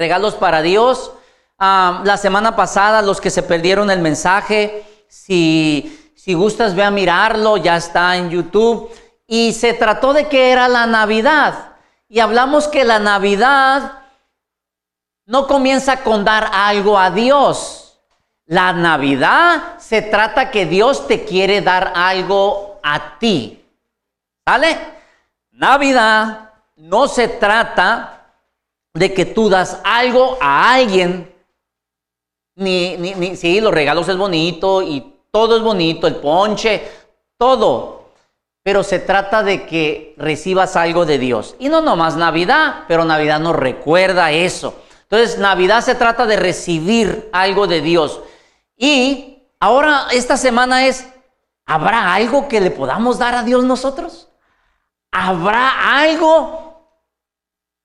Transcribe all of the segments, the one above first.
regalos para Dios. La semana pasada, los que se perdieron el mensaje, si, si gustas, ve a mirarlo, ya está en YouTube. Y se trató de que era la Navidad. Y hablamos que la Navidad no comienza con dar algo a Dios. La Navidad se trata que Dios te quiere dar algo a ti. ¿Sale? Navidad no se trata de que tú das algo a alguien. Ni, ni, ni, sí, los regalos es bonito y todo es bonito, el ponche, todo. Pero se trata de que recibas algo de Dios. Y no nomás Navidad, pero Navidad nos recuerda eso. Entonces, Navidad se trata de recibir algo de Dios. Y ahora esta semana es, ¿habrá algo que le podamos dar a Dios nosotros? ¿Habrá algo?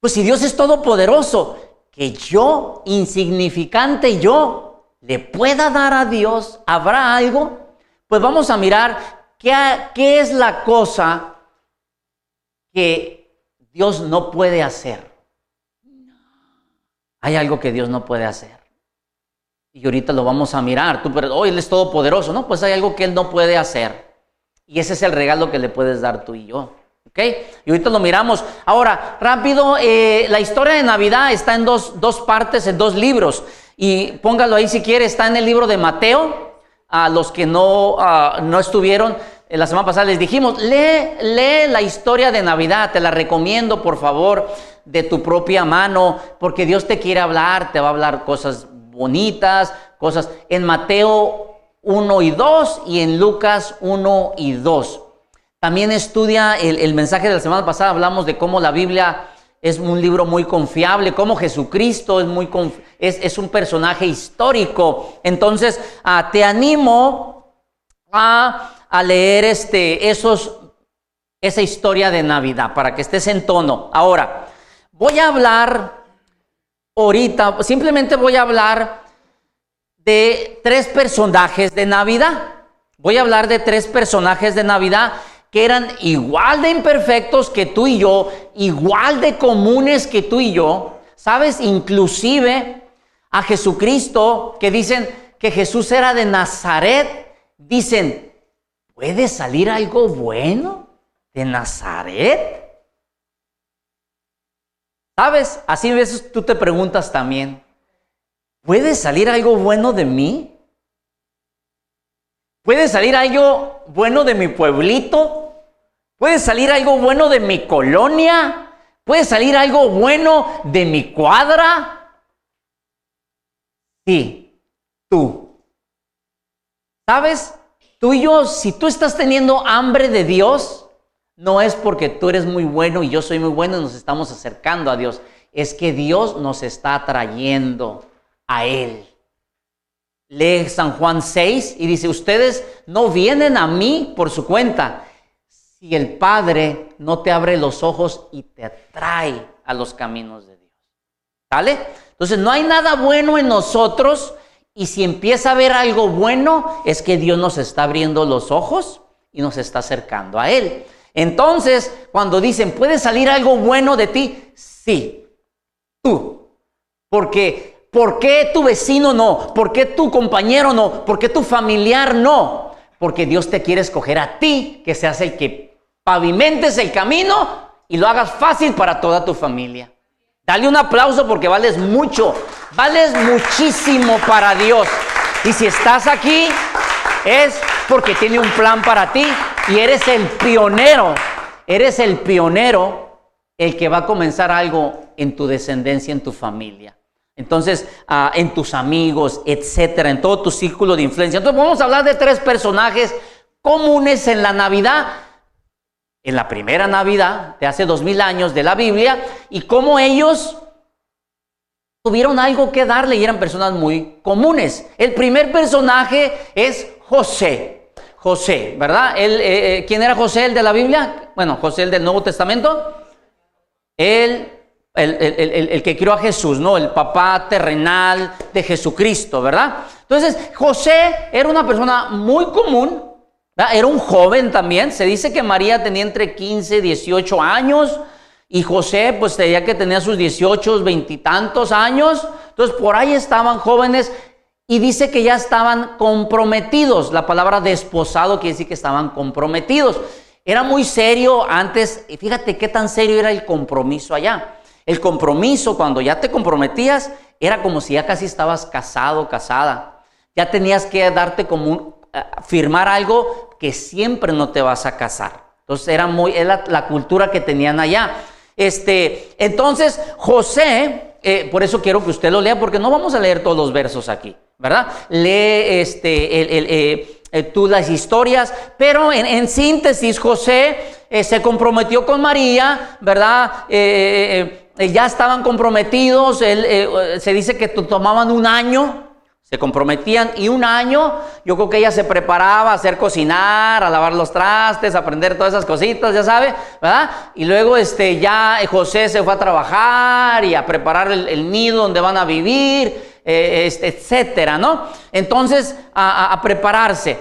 Pues si Dios es todopoderoso, que yo, insignificante yo, le pueda dar a Dios, ¿habrá algo? Pues vamos a mirar qué, es la cosa que Dios no puede hacer. Hay algo que Dios no puede hacer. Y ahorita lo vamos a mirar. Tú, pero hoy Él es todopoderoso. No, pues hay algo que Él no puede hacer. Y ese es el regalo que le puedes dar tú y yo. Y ahorita lo miramos. Ahora, rápido, eh, la historia de Navidad está en dos, dos, partes, en dos libros. Y póngalo ahí si quiere, está en el libro de Mateo. A los que no, uh, no estuvieron, eh, la semana pasada les dijimos, lee, lee la historia de Navidad, te la recomiendo por favor de tu propia mano, porque Dios te quiere hablar, te va a hablar cosas bonitas, cosas en Mateo 1 y 2 y en Lucas 1 y 2. También estudia el, mensaje de la semana pasada, hablamos de cómo la Biblia es un libro muy confiable, cómo Jesucristo es, muy es, es un personaje histórico. Entonces, uh, te animo a, a leer este, esos, esa historia de Navidad para que estés en tono. Ahora, Voy a hablar ahorita, simplemente voy a hablar de tres personajes de Navidad. Voy a hablar de tres personajes de Navidad que eran igual de imperfectos que tú y yo, igual de comunes que tú y yo. ¿Sabes? Inclusive a Jesucristo, que dicen que Jesús era de Nazaret, dicen, ¿puede salir algo bueno de Nazaret? ¿Sabes? Así a veces tú te preguntas también, ¿puede salir algo bueno de mí? ¿Puede salir algo bueno de mi pueblito? ¿Puede salir algo bueno de mi colonia? ¿Puede salir algo bueno de mi cuadra? Sí, tú. ¿Sabes? Tú y yo, si tú estás teniendo hambre de Dios, no es porque tú eres muy bueno y yo soy muy bueno y nos estamos acercando a Dios. Es que Dios nos está atrayendo a Él. Lee San Juan 6 y dice, ustedes no vienen a mí por su cuenta. Si el Padre no te abre los ojos y te atrae a los caminos de Dios. ¿Sale? Entonces no hay nada bueno en nosotros y si empieza a ver algo bueno es que Dios nos está abriendo los ojos y nos está acercando a Él. Entonces, cuando dicen, ¿puede salir algo bueno de ti? Sí, tú. Porque, ¿por qué tu vecino no? ¿Por qué tu compañero no? ¿Por qué tu familiar no? Porque Dios te quiere escoger a ti, que seas el que pavimentes el camino y lo hagas fácil para toda tu familia. Dale un aplauso porque vales mucho, vales muchísimo para Dios. Y si estás aquí, es porque tiene un plan para ti y eres el pionero, eres el pionero, el que va a comenzar algo en tu descendencia, en tu familia. Entonces, uh, en tus amigos, etcétera, en todo tu círculo de influencia. Entonces, vamos a hablar de tres personajes comunes en la Navidad, en la primera Navidad de hace dos mil años de la Biblia, y cómo ellos tuvieron algo que darle y eran personas muy comunes. El primer personaje es José. José, ¿verdad? Él, eh, eh, ¿Quién era José, el de la Biblia? Bueno, José, el del Nuevo Testamento. Él, el, el, el, que crió a Jesús, ¿no? El papá terrenal de Jesucristo, ¿verdad? Entonces, José era una persona muy común, era un joven también. Se dice que María tenía entre 15 y 18 años. Y José, pues tenía que tenía sus 18, veintitantos años. Entonces, por ahí estaban jóvenes y dice que ya estaban comprometidos. La palabra desposado quiere decir que estaban comprometidos. Era muy serio antes, y fíjate qué tan serio era el compromiso allá. El compromiso, cuando ya te comprometías, era como si ya casi estabas casado, casada. Ya tenías que darte como un, firmar algo que siempre no te vas a casar. Entonces era muy, la, cultura que tenían allá. Este, entonces José, eh, por eso quiero que usted lo lea, porque no vamos a leer todos los versos aquí, ¿verdad? Lee este, el, eh, eh, tú las historias, pero en, síntesis José se comprometió con María, ¿verdad? ya estaban comprometidos, se dice que tomaban un año, se comprometían y un año, yo creo que ella se preparaba a hacer cocinar, a lavar los trastes, a aprender todas esas cositas, ya sabe, ¿verdad? Y luego este, ya José se fue a trabajar y a preparar el, nido donde van a vivir, eh, etcétera, ¿no? Entonces, a, prepararse.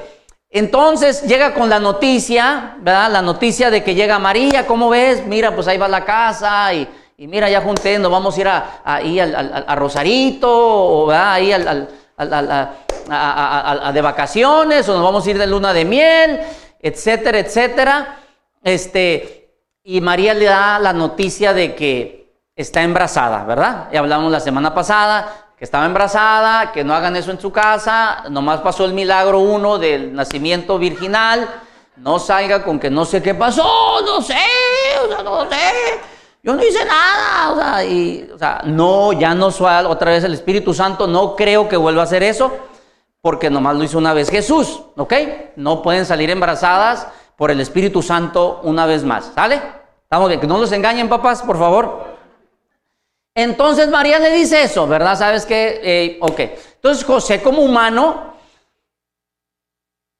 Entonces llega con la noticia, ¿verdad? La noticia de que llega María, ¿cómo ves? Mira, pues ahí va la casa y, mira, ya junté, nos vamos a ir a, ahí al, Rosarito, o ¿verdad? ahí al a, de vacaciones o nos vamos a ir de luna de miel, etcétera, etcétera. Este, y María le da la noticia de que está embarazada, ¿verdad? Y hablamos la semana pasada que estaba embarazada, que no hagan eso en su casa, nomás pasó el milagro uno del nacimiento virginal, no salga con que no sé qué pasó, no sé, no sé. Yo no hice nada, o sea, y, o sea, no, ya no soy otra vez el Espíritu Santo, no creo que vuelva a hacer eso, porque nomás lo hizo una vez Jesús, ¿ok? No pueden salir embarazadas por el Espíritu Santo una vez más, ¿sale? Estamos bien, que no los engañen, papás, por favor. Entonces María le dice eso, ¿verdad? ¿Sabes qué? Eh, ok. Entonces José como humano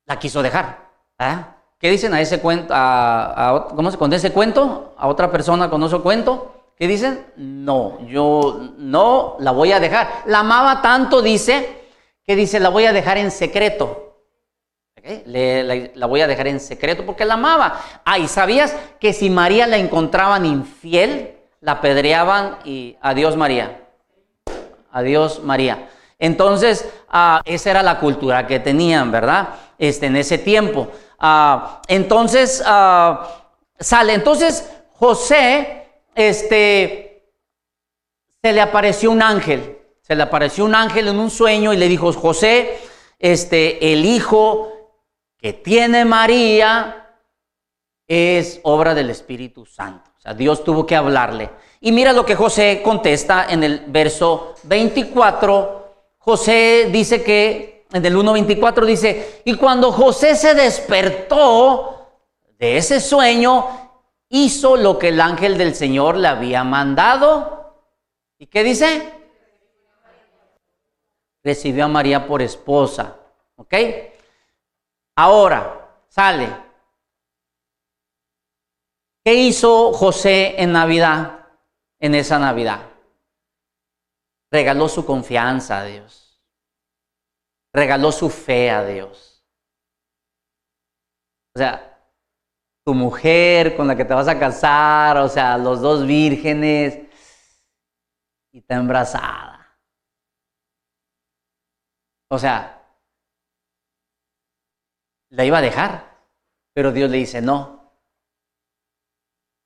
la quiso dejar. ¿eh? ¿Qué dicen a ese cuento? A, ¿Cómo se conoce ese cuento? ¿A otra persona conoce el cuento? ¿Qué dicen? No, yo no la voy a dejar. La amaba tanto, dice, que dice, la voy a dejar en secreto. la, voy a dejar en secreto porque la amaba. Ah, y sabías que si María la encontraban infiel, la apedreaban y adiós María. Adiós María. Entonces, ah, esa era la cultura que tenían, ¿verdad? Este, en ese tiempo. Ah, entonces ah, sale. Entonces José, este, se le apareció un ángel. Se le apareció un ángel en un sueño y le dijo, José, este, el hijo que tiene María es obra del Espíritu Santo. O sea, Dios tuvo que hablarle. Y mira lo que José contesta en el verso 24. José dice que en el 1.24 dice, y cuando José se despertó de ese sueño, hizo lo que el ángel del Señor le había mandado. ¿Y qué dice? Recibió a María por esposa. ¿Ok? Ahora, sale. ¿Qué hizo José en Navidad? En esa Navidad. Regaló su confianza a Dios regaló su fe a Dios. O sea, tu mujer con la que te vas a casar, o sea, los dos vírgenes, y está embarazada. O sea, la iba a dejar, pero Dios le dice no.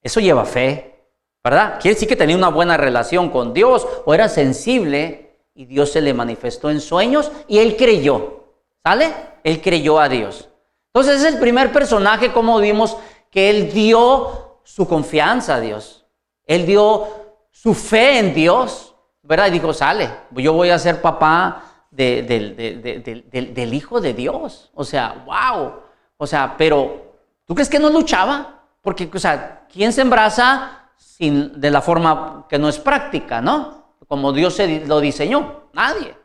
Eso lleva fe, ¿verdad? Quiere decir que tenía una buena relación con Dios o era sensible y Dios se le manifestó en sueños y él creyó. ¿Sale? Él creyó a Dios. Entonces es el primer personaje como vimos que él dio su confianza a Dios. Él dio su fe en Dios, ¿verdad? Y dijo, sale, yo voy a ser papá del Hijo de Dios. O sea, wow. O sea, pero ¿tú crees que no luchaba? Porque, o sea, ¿quién se embaraza sin, de la forma que no es práctica, no? Como Dios se lo diseñó. Nadie.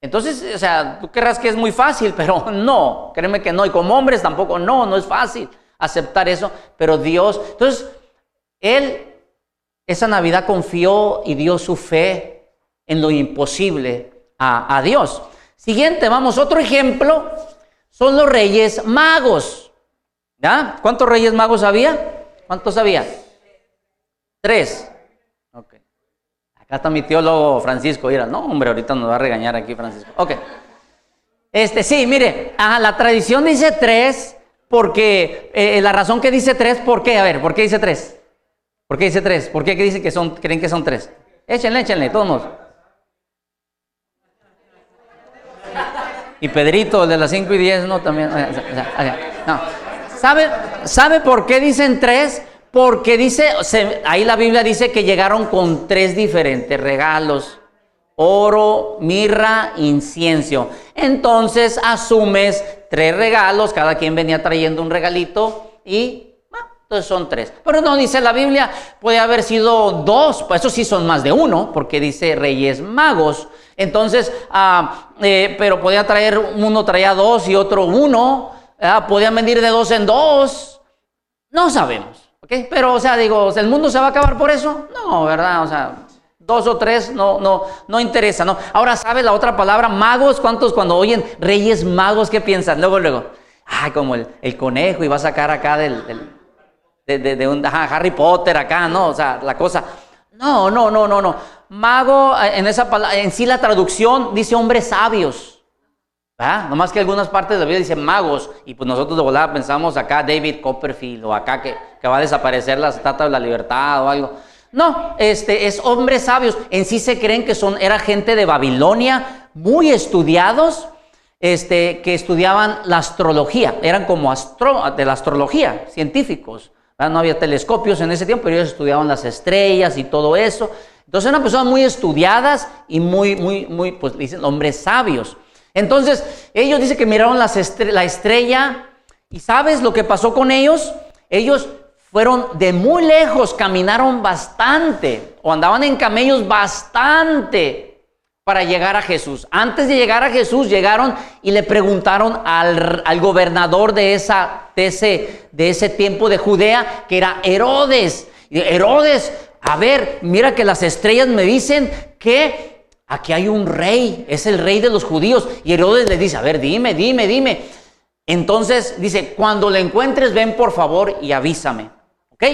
Entonces, o sea, tú querrás que es muy fácil, pero no, créeme que no. Y como hombres tampoco, no, no es fácil aceptar eso. Pero Dios, entonces, Él esa Navidad confió y dio su fe en lo imposible a, Dios. Siguiente, vamos, otro ejemplo son los reyes magos. ¿Ya? ¿Cuántos reyes magos había? ¿Cuántos había? Tres. Acá está mi teólogo Francisco. Mira, no, hombre, ahorita nos va a regañar aquí Francisco. Ok. Este, sí, mire, la tradición dice tres porque eh, la razón que dice tres, ¿por qué? A ver, ¿por qué dice tres? ¿Por qué dice tres? ¿Por qué dice que son, creen que son tres? Échenle, échenle, todos. Y Pedrito, el de las 5 y 10, no, también. No. ¿Sabe, ¿Sabe por qué dicen tres? Porque dice, ahí la Biblia dice que llegaron con tres diferentes regalos. Oro, mirra, incienso. Entonces asumes tres regalos, cada quien venía trayendo un regalito y entonces son tres. Pero no dice la Biblia, puede haber sido dos, pues eso sí son más de uno, porque dice reyes magos. Entonces, ah, eh, pero podía traer, uno traía dos y otro uno, ah, podían venir de dos en dos. No sabemos, ¿ok? Pero, o sea, digo, ¿el mundo se va a acabar por eso? No, ¿verdad? O sea, dos o tres no, no, no interesa, ¿no? Ahora, ¿sabe la otra palabra? Magos, ¿cuántos cuando oyen reyes magos, qué piensan? Luego, luego, ay, como el, conejo y va a sacar acá del de, un Harry Potter acá, ¿no? O sea, la cosa. No, no, no, no, no. Mago, eh, en esa palabra, en sí la traducción dice hombres sabios. ¿Verdad? Nomás que algunas partes de la Biblia dicen magos, y pues nosotros de volada pensamos acá David Copperfield o acá que, que va a desaparecer la estatua de la libertad o algo. No, este es hombres sabios. En sí se creen que son, era gente de Babilonia, muy estudiados, este, que estudiaban la astrología, eran como astro, de la astrología, científicos. No había telescopios en ese tiempo, pero ellos estudiaban las estrellas y todo eso. Entonces eran personas muy estudiadas y muy, muy, muy, pues dicen hombres sabios. Entonces ellos dicen que miraron la estrella y ¿sabes lo que pasó con ellos? Ellos fueron de muy lejos, caminaron bastante o andaban en camellos bastante para llegar a Jesús. Antes de llegar a Jesús, llegaron y le preguntaron al, gobernador de, esa, de, ese, de ese tiempo de Judea, que era Herodes. Herodes, a ver, mira que las estrellas me dicen que aquí hay un rey, es el rey de los judíos. Y Herodes le dice, a ver, dime, dime, dime. Entonces dice, cuando le encuentres, ven por favor y avísame. ¿Ok?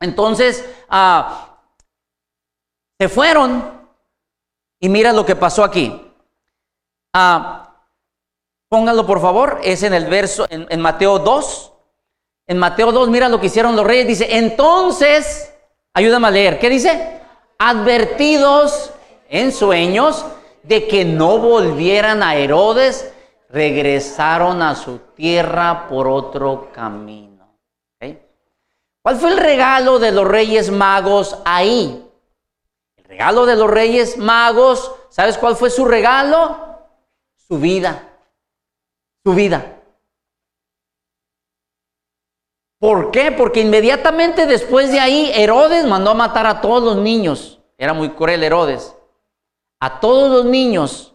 Entonces, ah, se fueron y mira lo que pasó aquí. Ah, pónganlo por favor, es en el verso, en, Mateo 2. En Mateo 2, mira lo que hicieron los reyes. Dice, entonces, ayúdame a leer, ¿qué dice? Advertidos en sueños de que no volvieran a Herodes, regresaron a su tierra por otro camino. ¿Cuál fue el regalo de los reyes magos ahí? regalo de los reyes magos, ¿sabes cuál fue su regalo? Su vida. Su vida. ¿Por qué? Porque inmediatamente después de ahí Herodes mandó a matar a todos los niños. Era muy cruel Herodes. A todos los niños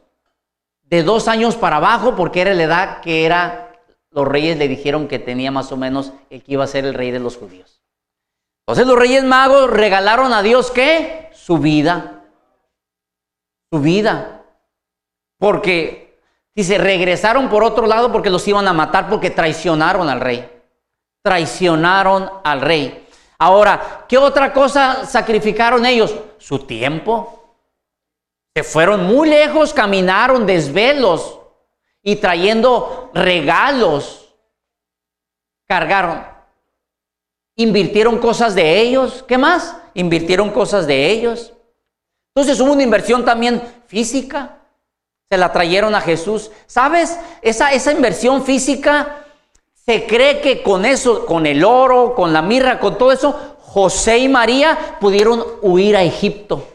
de dos años para abajo, porque era la edad que era, los reyes le dijeron que tenía más o menos el que iba a ser el rey de los judíos. Entonces los reyes magos regalaron a Dios qué? su vida. Su vida. Porque, dice, regresaron por otro lado porque los iban a matar porque traicionaron al rey. Traicionaron al rey. Ahora, ¿qué otra cosa sacrificaron ellos? Su tiempo. Se fueron muy lejos, caminaron desvelos y trayendo regalos. Cargaron. Invirtieron cosas de ellos. ¿Qué más? invirtieron cosas de ellos. Entonces hubo una inversión también física. Se la trajeron a Jesús. ¿Sabes? Esa, esa inversión física, se cree que con eso, con el oro, con la mirra, con todo eso, José y María pudieron huir a Egipto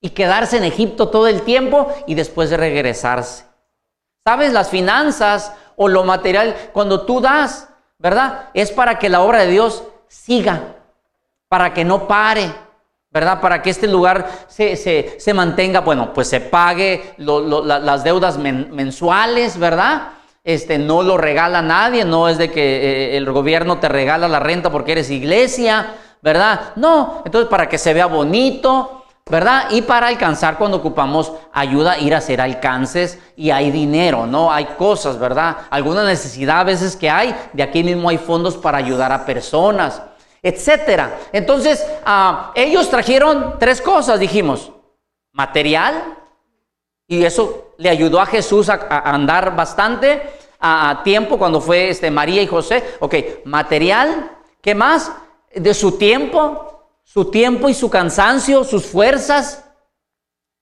y quedarse en Egipto todo el tiempo y después de regresarse. ¿Sabes? Las finanzas o lo material, cuando tú das, ¿verdad? Es para que la obra de Dios siga para que no pare, ¿verdad? Para que este lugar se, mantenga, bueno, pues se pague las deudas mensuales, ¿verdad? Este, no lo regala nadie, no es de que eh, el gobierno te regala la renta porque eres iglesia, ¿verdad? No, entonces para que se vea bonito, ¿verdad? Y para alcanzar cuando ocupamos ayuda, ir a hacer alcances y hay dinero, ¿no? Hay cosas, ¿verdad? Alguna necesidad a veces que hay, de aquí mismo hay fondos para ayudar a personas. etcétera. Entonces, ah, ellos trajeron tres cosas, dijimos, material, y eso le ayudó a Jesús a, andar bastante a, tiempo cuando fue este, María y José. Ok, material, ¿qué más? De su tiempo, su tiempo y su cansancio, sus fuerzas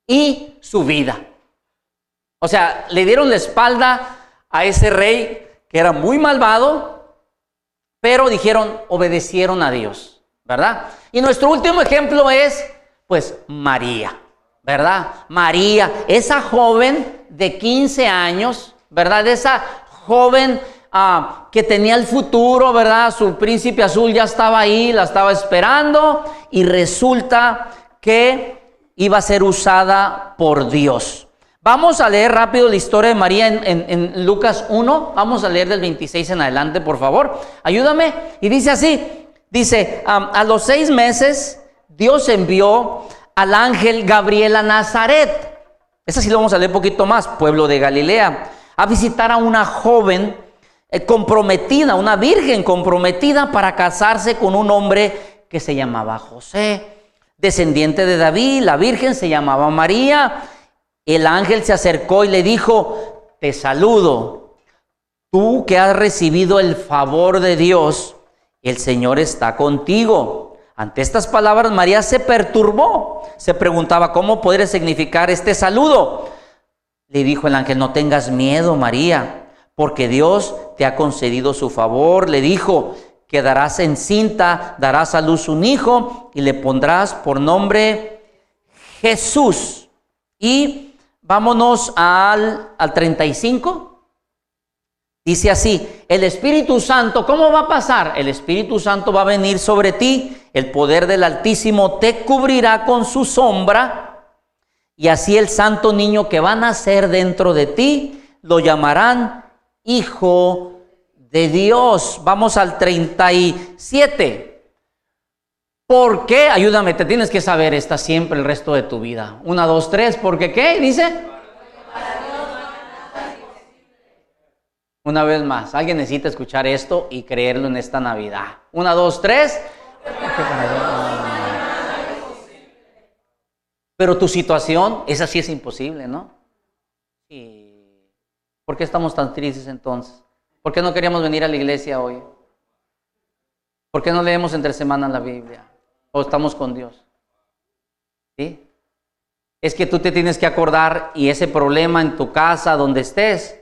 y su vida. O sea, le dieron la espalda a ese rey que era muy malvado, pero dijeron, obedecieron a Dios, ¿verdad? Y nuestro último ejemplo es, pues, María, ¿verdad? María, esa joven de 15 años, ¿verdad? Esa joven ah, que tenía el futuro, ¿verdad? Su príncipe azul ya estaba ahí, la estaba esperando y resulta que iba a ser usada por Dios. Vamos a leer rápido la historia de María en, Lucas 1. Vamos a leer del 26 en adelante, por favor. Ayúdame. Y dice así, dice, a los seis meses Dios envió al ángel Gabriel a Nazaret. Esa sí lo vamos a leer un poquito más, pueblo de Galilea, a visitar a una joven eh, comprometida, una virgen comprometida para casarse con un hombre que se llamaba José, descendiente de David. La virgen se llamaba María el ángel se acercó y le dijo, te saludo, tú que has recibido el favor de Dios, el Señor está contigo. Ante estas palabras María se perturbó, se preguntaba cómo podría significar este saludo. Le dijo el ángel, no tengas miedo María, porque Dios te ha concedido su favor. Le dijo, quedarás encinta, darás a luz un hijo y le pondrás por nombre Jesús. Y Vámonos al, al 35. Dice así, el Espíritu Santo, ¿cómo va a pasar? El Espíritu Santo va a venir sobre ti, el poder del Altísimo te cubrirá con su sombra, y así el santo niño que va a nacer dentro de ti, lo llamarán Hijo de Dios. Vamos al 37. ¿Por qué? Ayúdame, te tienes que saber esta siempre el resto de tu vida. Una, dos, tres, ¿por qué? Dice. Una vez más, alguien necesita escuchar esto y creerlo en esta Navidad. Una, dos, tres. Pero tu situación, esa sí es imposible, ¿no? ¿Por qué estamos tan tristes entonces? ¿Por qué no queríamos venir a la iglesia hoy? ¿Por qué no leemos entre semanas la Biblia? o estamos con Dios. ¿Sí? Es que tú te tienes que acordar y ese problema en tu casa, donde estés,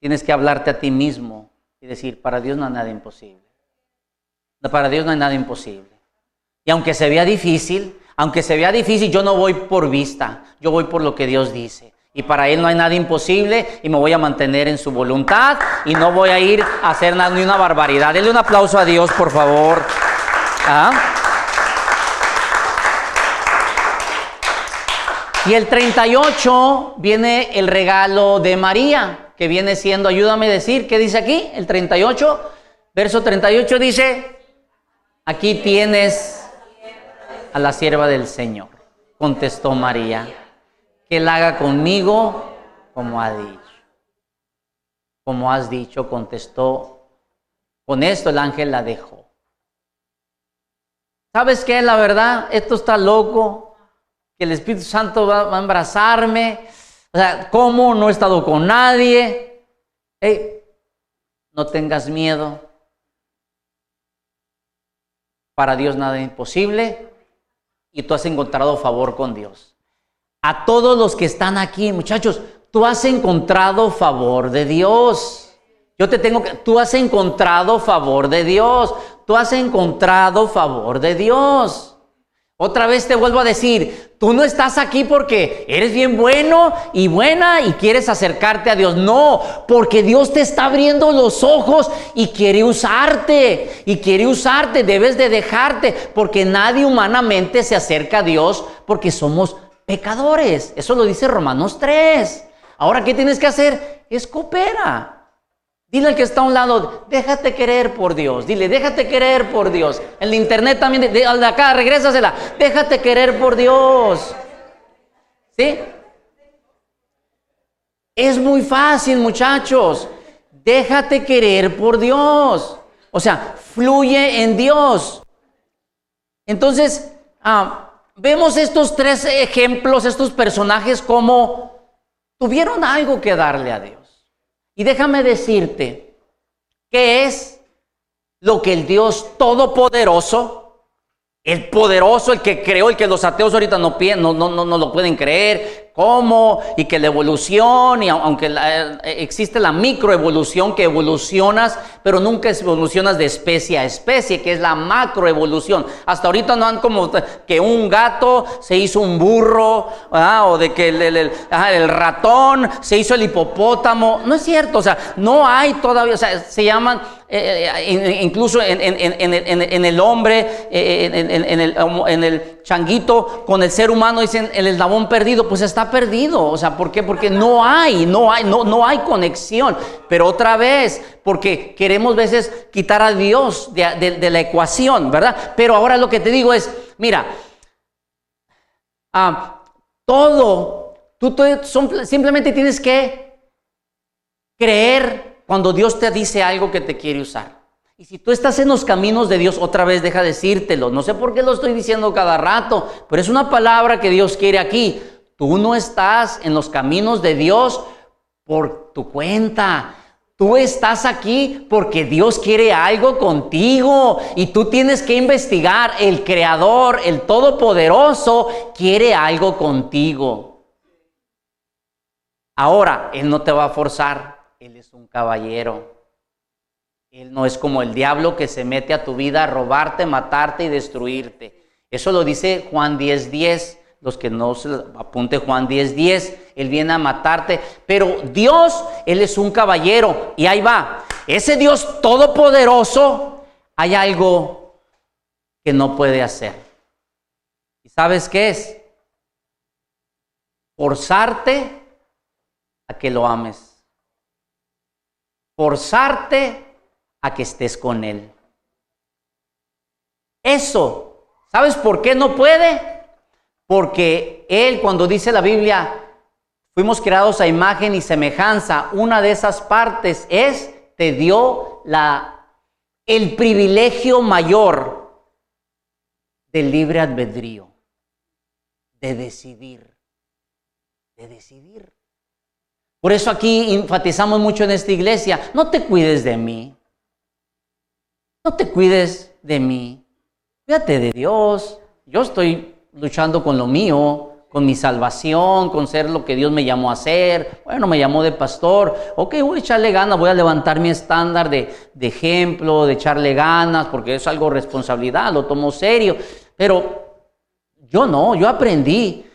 tienes que hablarte a ti mismo y decir, para Dios no hay nada imposible. Para Dios no hay nada imposible. Y aunque se vea difícil, aunque se vea difícil, yo no voy por vista, yo voy por lo que Dios dice. Y para Él no hay nada imposible y me voy a mantener en su voluntad y no voy a ir a hacer nada, ni una barbaridad. Denle un aplauso a Dios, por favor. ¿Ah? Y el 38 viene el regalo de María, que viene siendo, ayúdame a decir, ¿qué dice aquí? El 38, verso 38 dice, aquí tienes a la sierva del Señor, contestó María, que él haga conmigo como ha dicho. Como has dicho, contestó. Con esto el ángel la dejó. ¿Sabes qué? La verdad, esto está loco que el Espíritu Santo va, a abrazarme. O sea, ¿cómo? No he estado con nadie. no tengas miedo. Para Dios nada es imposible y tú has encontrado favor con Dios. A todos los que están aquí, muchachos, tú has encontrado favor de Dios. Yo te tengo que, tú has encontrado favor de Dios. Tú has encontrado favor de Dios. Otra vez te vuelvo a decir, tú no estás aquí porque eres bien bueno y buena y quieres acercarte a Dios. No, porque Dios te está abriendo los ojos y quiere usarte. Y quiere usarte, debes de dejarte, porque nadie humanamente se acerca a Dios porque somos pecadores. Eso lo dice Romanos 3. Ahora, ¿qué tienes que hacer? Es coopera. Dile al que está a un lado, déjate querer por Dios. Dile, déjate querer por Dios. En el internet también, de, acá, regrésasela. Déjate querer por Dios. ¿Sí? Es muy fácil, muchachos. Déjate querer por Dios. O sea, fluye en Dios. Entonces, ah, vemos estos tres ejemplos, estos personajes como tuvieron algo que darle a Dios. Y déjame decirte, ¿qué es lo que el Dios Todopoderoso, el poderoso, el que creó, el que los ateos ahorita no, no, no, no lo pueden creer, cómo y que la evolución, y aunque eh, existe la microevolución que evolucionas, pero nunca evolucionas de especie a especie, que es la macroevolución. Hasta ahorita no han como que un gato se hizo un burro, o de que el, ratón se hizo el hipopótamo. No es cierto, o sea, no hay todavía, o sea, se llaman eh, eh, incluso en, el hombre, en, el, en el changuito, con el ser humano, dicen el eslabón perdido, pues está perdido. O sea, ¿por qué? Porque no hay, no hay, no, no hay conexión. Pero otra vez, porque queremos veces quitar a Dios de, la ecuación, ¿verdad? Pero ahora lo que te digo es, mira, ah, todo, tú, simplemente tienes que creer cuando Dios te dice algo que te quiere usar. Y si tú estás en los caminos de Dios, otra vez deja decírtelo. No sé por qué lo estoy diciendo cada rato, pero es una palabra que Dios quiere aquí. Tú no estás en los caminos de Dios por tu cuenta. Tú estás aquí porque Dios quiere algo contigo y tú tienes que investigar. El Creador, el Todopoderoso, quiere algo contigo. Ahora, Él no te va a forzar. Él es un caballero. Él no es como el diablo que se mete a tu vida a robarte, matarte y destruirte. Eso lo dice Juan 10:10. 10 los que no se apunte Juan 10:10, 10, Él viene a matarte, pero Dios, Él es un caballero y ahí va. Ese Dios todopoderoso, hay algo que no puede hacer. ¿Y sabes qué es? Forzarte a que lo ames. Forzarte a que estés con Él. Eso, ¿sabes por qué no puede? Porque Él, cuando dice la Biblia, fuimos creados a imagen y semejanza, una de esas partes es, te dio la, el privilegio mayor del libre albedrío, de decidir, de decidir. Por eso aquí enfatizamos mucho en esta iglesia, no te cuides de mí, no te cuides de mí, cuídate de Dios, yo estoy luchando con lo mío, con mi salvación, con ser lo que Dios me llamó a ser. Bueno, me llamó de pastor. Ok, voy a echarle ganas, voy a levantar mi estándar de, de ejemplo, de echarle ganas, porque es algo responsabilidad, lo tomo serio. Pero yo no, yo aprendí.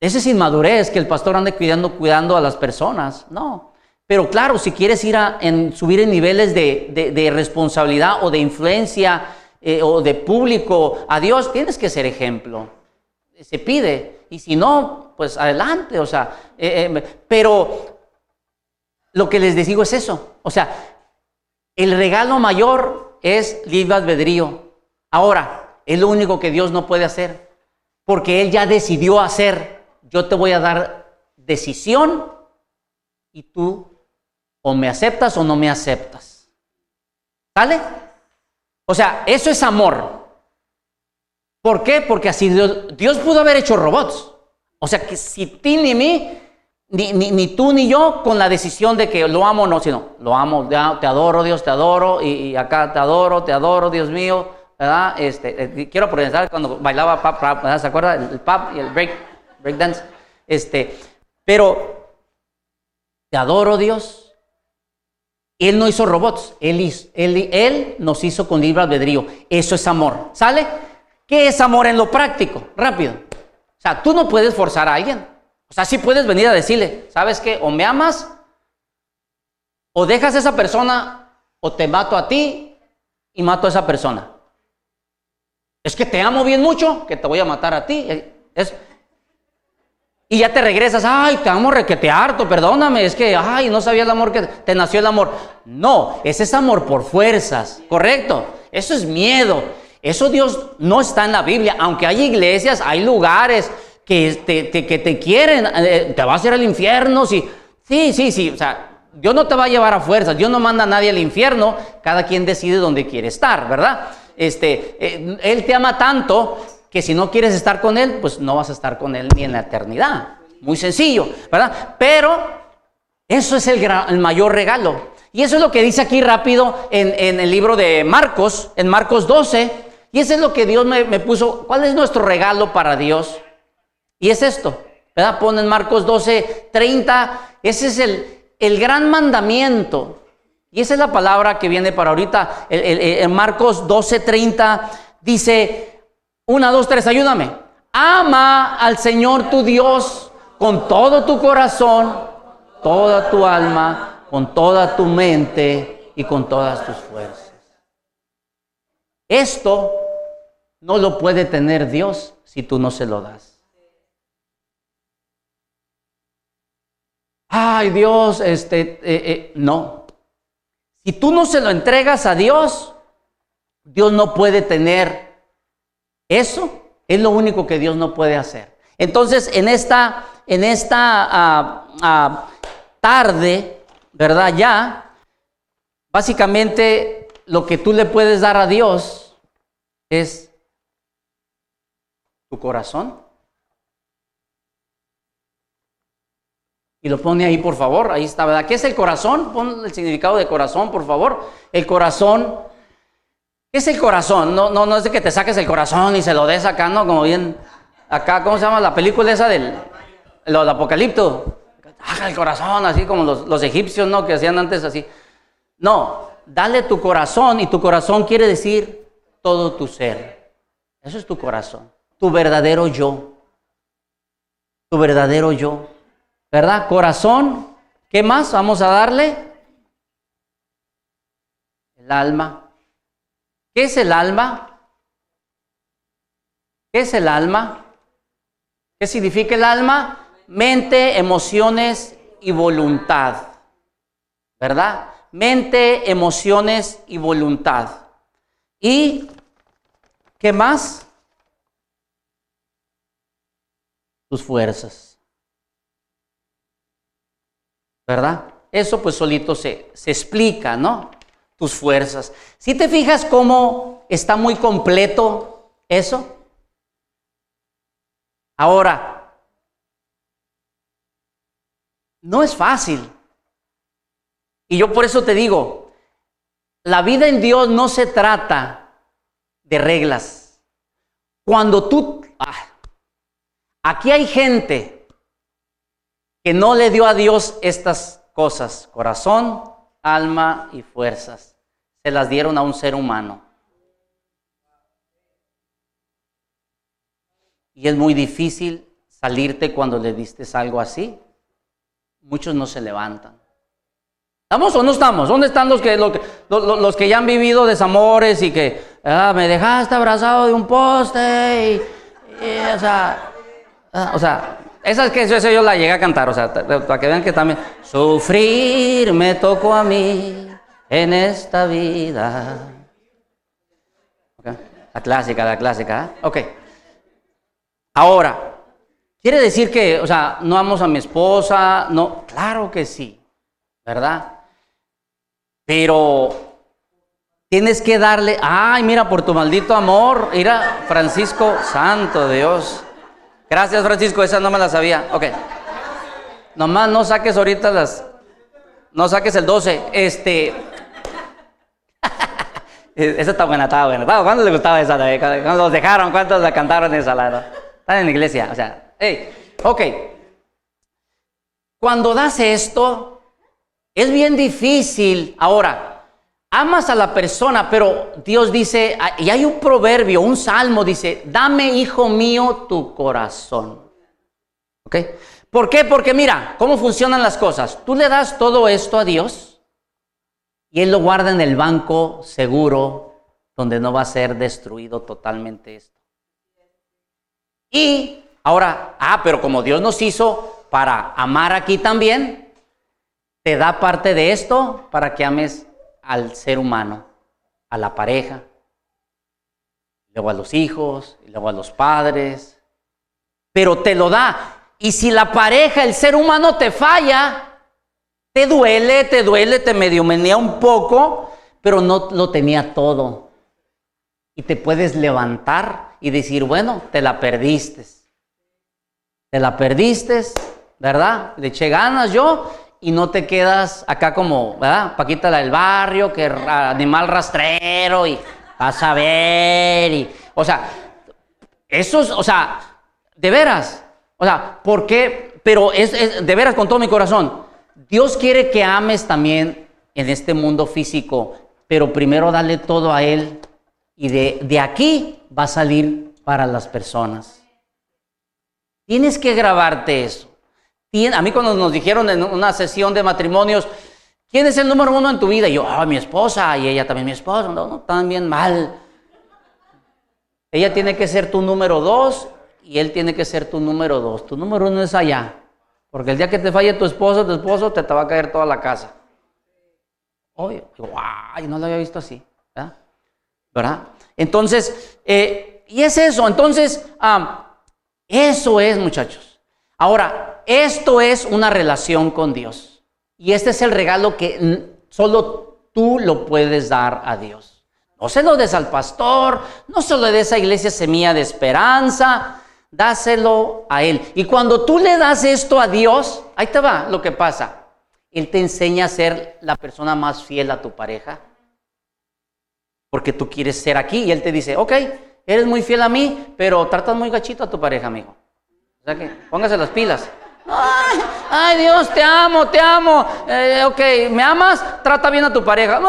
Ese es inmadurez que el pastor ande cuidando, a las personas. No. Pero claro, si quieres ir a subir en niveles de responsabilidad o de influencia, eh, o de público a Dios, tienes que ser ejemplo. Se pide. Y si no, pues adelante. O sea, eh, eh, pero lo que les digo es eso. O sea, el regalo mayor es libre albedrío. Ahora, es lo único que Dios no puede hacer. Porque Él ya decidió hacer. Yo te voy a dar decisión y tú o me aceptas o no me aceptas. ¿Sale? O sea, eso es amor. ¿Por qué? Porque así Dios, pudo haber hecho robots. O sea, que si ti ni mí, ni, ni, tú ni yo, con la decisión de que lo amo o no, sino lo amo, te adoro, Dios, te adoro, y, acá te adoro, te adoro, Dios mío, ¿verdad? Este, eh, quiero presentar cuando bailaba pap, ¿verdad? ¿se acuerda? El pap y el break, break dance. Este, pero te adoro, Dios, él no hizo robots, él, él, él nos hizo con libre albedrío. Eso es amor. ¿Sale? ¿Qué es amor en lo práctico? Rápido. O sea, tú no puedes forzar a alguien. O sea, sí puedes venir a decirle, ¿sabes qué? O me amas, o dejas a esa persona, o te mato a ti y mato a esa persona. Es que te amo bien mucho, que te voy a matar a ti. Es, y ya te regresas, ay, te amo requete harto, perdóname, es que, ay, no sabía el amor que te nació el amor. No, ese es amor por fuerzas, ¿correcto? Eso es miedo. Eso Dios no está en la Biblia, aunque hay iglesias, hay lugares que te, que te quieren, eh, te vas a ir al infierno, sí, sí, sí, sí, o sea, Dios no te va a llevar a fuerzas, Dios no manda a nadie al infierno, cada quien decide dónde quiere estar, ¿verdad? este, eh, Él te ama tanto que si no quieres estar con Él, pues no vas a estar con Él ni en la eternidad. Muy sencillo, ¿verdad? Pero eso es el, el mayor regalo. Y eso es lo que dice aquí rápido en, en, el libro de Marcos, en Marcos 12. Y eso es lo que Dios me, me puso. ¿Cuál es nuestro regalo para Dios? Y es esto, ¿verdad? Pone en Marcos 12, 30. Ese es el, el gran mandamiento. Y esa es la palabra que viene para ahorita. En Marcos 12, 30 dice, una, dos, tres, ayúdame. Ama al Señor tu Dios con todo tu corazón, toda tu alma, con toda tu mente y con todas tus fuerzas. Esto no lo puede tener Dios si tú no se lo das. ay Dios, este, eh, eh, no. Si tú no se lo entregas a Dios, Dios no puede tener eso. Es lo único que Dios no puede hacer. Entonces, en esta, en esta ah, ah, tarde, ¿verdad? Ya, básicamente lo que tú le puedes dar a Dios es tu corazón Y lo pone ahí, por favor. Ahí está, ¿verdad? ¿Qué es el corazón? Pon el significado de corazón, por favor. El corazón. ¿Qué es el corazón? No, no, no es de que te saques el corazón y se lo des acá, ¿no? Como bien. Acá, ¿cómo se llama la película esa del, del apocalipto? Haga el corazón, así como los, los egipcios, ¿no? Que hacían antes así. No, dale tu corazón y tu corazón quiere decir todo tu ser. Eso es tu corazón. Tu verdadero yo. Tu verdadero yo. ¿verdad? Corazón, ¿qué más vamos a darle? El alma. ¿Qué es el alma? ¿Qué es el alma? ¿Qué significa el alma? Mente, emociones y voluntad. ¿Verdad? Mente, emociones y voluntad. ¿Y qué más? Tus fuerzas. ¿verdad? Eso pues solito se, se explica, ¿no? Tus fuerzas. Si te fijas cómo está muy completo eso. Ahora, no es fácil. Y yo por eso te digo, la vida en Dios no se trata de reglas. Cuando tú... Ah, aquí hay gente que no le dio a Dios estas cosas, corazón, alma y fuerzas. Se las dieron a un ser humano. Y es muy difícil salirte cuando le diste algo así. Muchos no se levantan. ¿Estamos o no estamos? ¿Dónde están los que, los, que ya han vivido desamores y que ah, me dejaste abrazado de un poste? Y, o sea, ah, o sea, esa es que yo la llegué a cantar, o sea, para que vean que también. Sufrir me tocó a mí en esta vida. La clásica, la clásica. ¿eh? Ok. Ahora, quiere decir que, o sea, no amo a mi esposa, no, claro que sí, ¿verdad? Pero tienes que darle, ay, mira, por tu maldito amor, mira, Francisco, santo Dios. Gracias, Francisco, esa no me la sabía. Ok. Nomás no saques ahorita las. No saques el 12. Este. esa está buena, está buena. ¿Cuántos les gustaba esa? ¿Cuántos los dejaron? ¿Cuántos la cantaron esa? La, Están en iglesia. O sea, hey, ok. Cuando das esto, es bien difícil. Ahora, amas a la persona, pero Dios dice, ah, y hay un proverbio, un salmo, dice, dame, hijo mío, tu corazón. ¿Ok? ¿Por qué? Porque mira, ¿cómo funcionan las cosas? Tú le das todo esto a Dios y Él lo guarda en el banco seguro donde no va a ser destruido totalmente esto. Y ahora, ah, pero como Dios nos hizo para amar aquí también, te da parte de esto para que ames al ser humano, a la pareja, luego a los hijos, y luego a los padres, pero te lo da. Y si la pareja, el ser humano te falla, te duele, te duele, te medio menea un poco, pero no lo tenía todo. y te puedes levantar y decir, bueno, te la perdiste. Te la perdiste, ¿verdad? Le eché ganas yo y no te quedas acá como, ¿verdad? Paquita la del barrio, que animal rastrero y a ver y, o sea, eso es, o sea, de veras, o sea, ¿por qué? Pero es, es de veras con todo mi corazón. Dios quiere que ames también en este mundo físico, pero primero dale todo a Él y de, aquí va a salir para las personas. Tienes que grabarte eso. A mí cuando nos dijeron en una sesión de matrimonios, ¿quién es el número uno en tu vida? Y yo, ah, mi esposa, y ella también mi esposa, no, no, también mal. Ella tiene que ser tu número dos y él tiene que ser tu número dos. Tu número uno es allá. Porque el día que te falle tu esposo, tu esposo, te, te va a caer toda la casa. Obvio. Ay, no lo había visto así. ¿verdad? Entonces, eh, y es eso, entonces, eso es, muchachos. Ahora, esto es una relación con Dios. Y este es el regalo que solo tú lo puedes dar a Dios. No se lo des al pastor, no se lo des a iglesia semilla de esperanza, dáselo a Él. Y cuando tú le das esto a Dios, ahí te va lo que pasa. Él te enseña a ser la persona más fiel a tu pareja porque tú quieres ser aquí. Y él te dice, ok, eres muy fiel a mí, pero tratas muy gachito a tu pareja, amigo. O sea que póngase las pilas. Ay, Dios, te amo, te amo. Eh, ok, ¿me amas? Trata bien a tu pareja.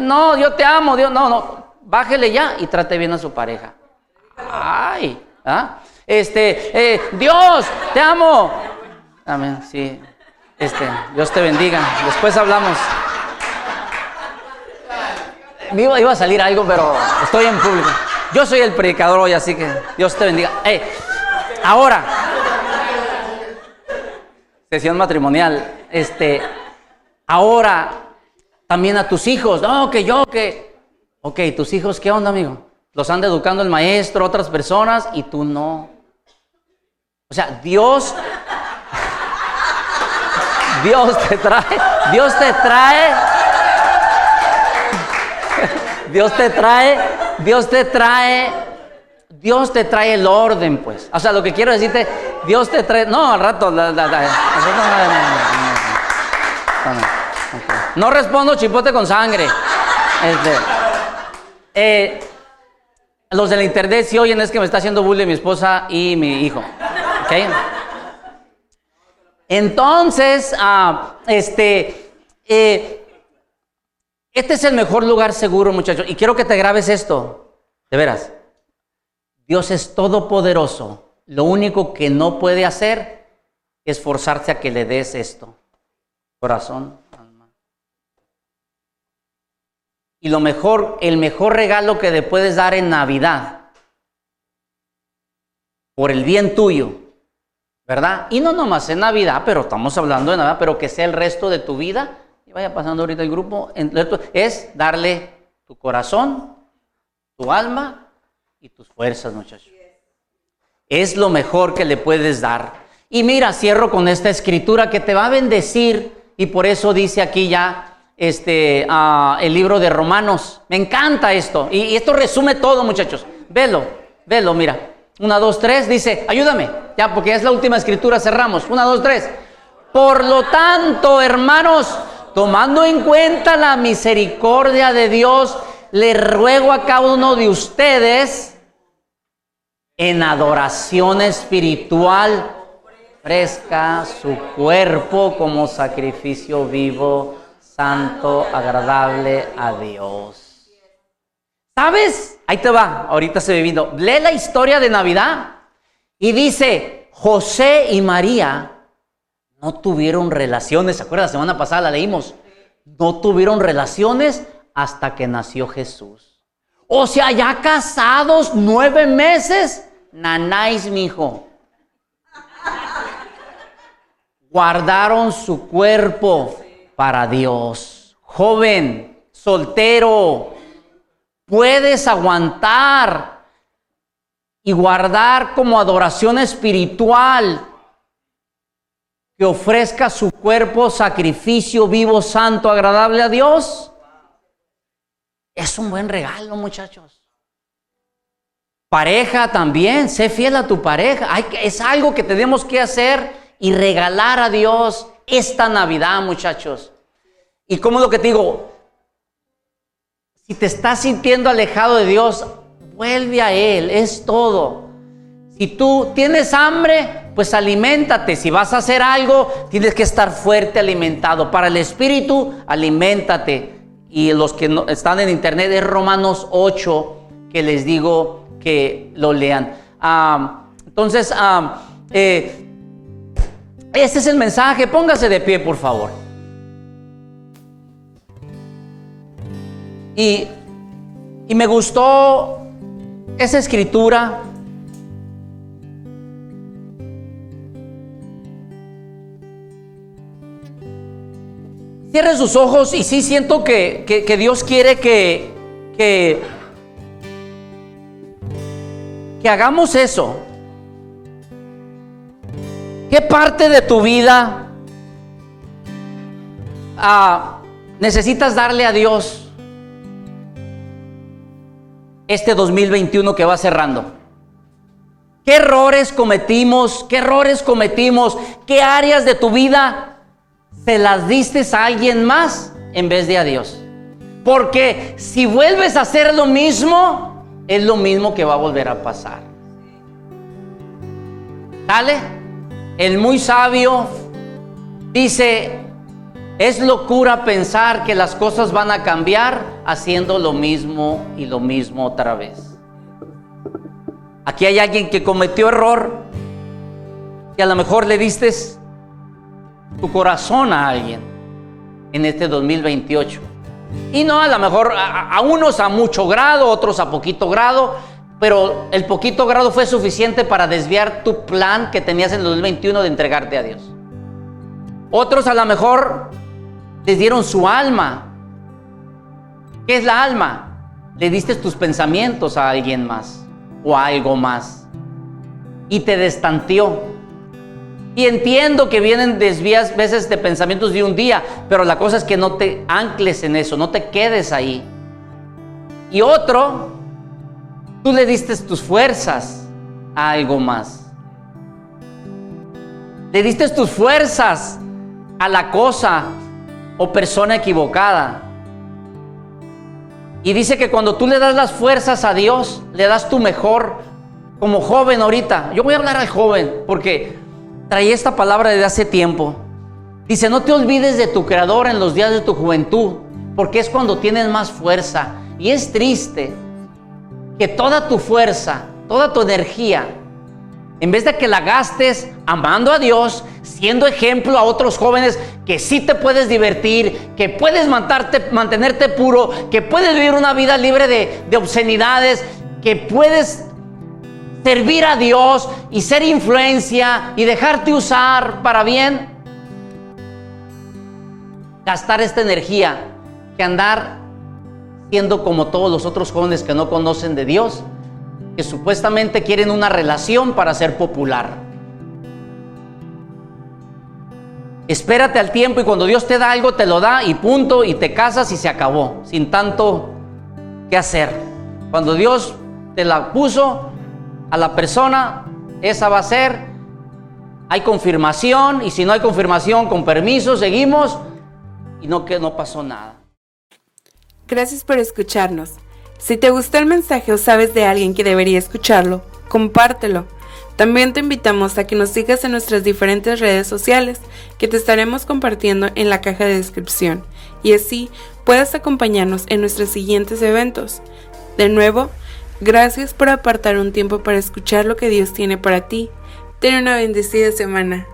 no, yo te amo, Dios. No, no, bájele ya y trate bien a su pareja. Ay, ¿ah? Este, eh, Dios, te amo. Amén, sí. Este, Dios te bendiga. Después hablamos me iba, a salir algo, pero estoy en público. Yo soy el predicador hoy, así que Dios te bendiga. ahora, sesión matrimonial, este, ahora también a tus hijos, no, que yo, que, ok, tus hijos, ¿qué onda, amigo? Los anda educando el maestro, otras personas, y tú no. O sea, Dios, Dios te trae, Dios te trae Dios te trae, Dios te trae, Dios te trae el orden, pues. O sea, lo que quiero decirte, Dios te trae. No, al rato. no respondo chipote con sangre. Este, eh, los de la internet si oyen es que me está haciendo bullying mi esposa y mi hijo. Entonces, ah, este, eh, este es el mejor lugar seguro, muchachos. Y quiero que te grabes esto. De veras. Dios es todopoderoso. Lo único que no puede hacer es forzarse a que le des esto. Corazón, alma. Y lo mejor, el mejor regalo que le puedes dar en Navidad, por el bien tuyo, ¿verdad? Y no nomás en Navidad, pero estamos hablando de Navidad, pero que sea el resto de tu vida y vaya pasando ahorita el grupo, es darle tu corazón, tu alma y tus fuerzas, muchachos. Es lo mejor que le puedes dar. Y mira, cierro con esta escritura que te va a bendecir y por eso dice aquí ya este, ah, el libro de Romanos. Me encanta esto. Y, y, esto resume todo, muchachos. Velo, velo, mira. Una, dos, tres, dice, ayúdame. Ya, porque es la última escritura, cerramos. Una, dos, tres. Por lo tanto, hermanos, tomando en cuenta la misericordia de Dios, le ruego a cada uno de ustedes en adoración espiritual, fresca su cuerpo como sacrificio vivo, santo, agradable a Dios. ¿Sabes? Ahí te va, ahorita se viviendo. Lee la historia de Navidad y dice, José y María no tuvieron relaciones. ¿Se acuerdan? La semana pasada la leímos. No tuvieron relaciones hasta que nació Jesús. O sea, ya casados nueve meses, nanáis, mi hijo. Guardaron su cuerpo para Dios. Joven, soltero, puedes aguantar y guardar como adoración espiritual que ofrezca su cuerpo sacrificio vivo, santo, agradable a Dios. Es un buen regalo, muchachos. Pareja también, sé fiel a tu pareja. es algo que tenemos que hacer y regalar a Dios esta Navidad, muchachos. Y como lo que te digo, si te estás sintiendo alejado de Dios, vuelve a Él, es todo. Si tú tienes hambre, pues aliméntate. Si vas a hacer algo, tienes que estar fuerte alimentado. Para el espíritu, aliméntate. Y los que están en internet es Romanos 8, que les digo lo lean. entonces, eh, este es el mensaje. Póngase de pie, por favor. Y, me gustó esa escritura. Cierre sus ojos y sí siento que, Dios quiere que, que hagamos eso. ¿Qué parte de tu vida ah, necesitas darle a Dios este 2021 que va cerrando? ¿Qué errores cometimos? ¿Qué errores cometimos? ¿Qué áreas de tu vida se las diste a alguien más en vez de a Dios? Porque si vuelves a hacer lo mismo, es lo mismo que va a volver a pasar. ¿Sale? El muy sabio dice, es locura pensar que las cosas van a cambiar haciendo lo mismo y lo mismo otra vez. Aquí hay alguien que cometió error y a lo mejor le diste tu corazón a alguien en este 2028. Y no, a lo mejor a, unos a mucho grado, otros a poquito grado, pero el poquito grado fue suficiente para desviar tu plan que tenías en el 2021 de entregarte a Dios. Otros a lo mejor les dieron su alma. ¿Qué es la alma? Le diste tus pensamientos a alguien más o a algo más y te destanteó. Y entiendo que vienen desvías veces de pensamientos de un día, pero la cosa es que no te ancles en eso, no te quedes ahí. Y otro Tú le diste tus fuerzas a algo más. Le diste tus fuerzas a la cosa o persona equivocada. Y dice que cuando tú le das las fuerzas a Dios, le das tu mejor como joven ahorita. Yo voy a hablar al joven porque traí esta palabra desde hace tiempo. Dice, no te olvides de tu creador en los días de tu juventud, porque es cuando tienes más fuerza. Y es triste que toda tu fuerza, toda tu energía, en vez de que la gastes amando a Dios, siendo ejemplo a otros jóvenes que sí te puedes divertir, que puedes mantenerte, mantenerte puro, que puedes vivir una vida libre de, de obscenidades, que puedes servir a Dios y ser influencia y dejarte usar para bien, gastar esta energía que andar siendo como todos los otros jóvenes que no conocen de Dios, que supuestamente quieren una relación para ser popular. Espérate al tiempo y cuando Dios te da algo te lo da y punto y te casas y se acabó, sin tanto que hacer. Cuando Dios te la puso a la persona, esa va a ser. Hay confirmación y si no hay confirmación, con permiso, seguimos y no que no pasó nada. Gracias por escucharnos. Si te gustó el mensaje o sabes de alguien que debería escucharlo, compártelo. También te invitamos a que nos sigas en nuestras diferentes redes sociales que te estaremos compartiendo en la caja de descripción y así puedas acompañarnos en nuestros siguientes eventos. De nuevo, gracias por apartar un tiempo para escuchar lo que Dios tiene para ti. Ten una bendecida semana.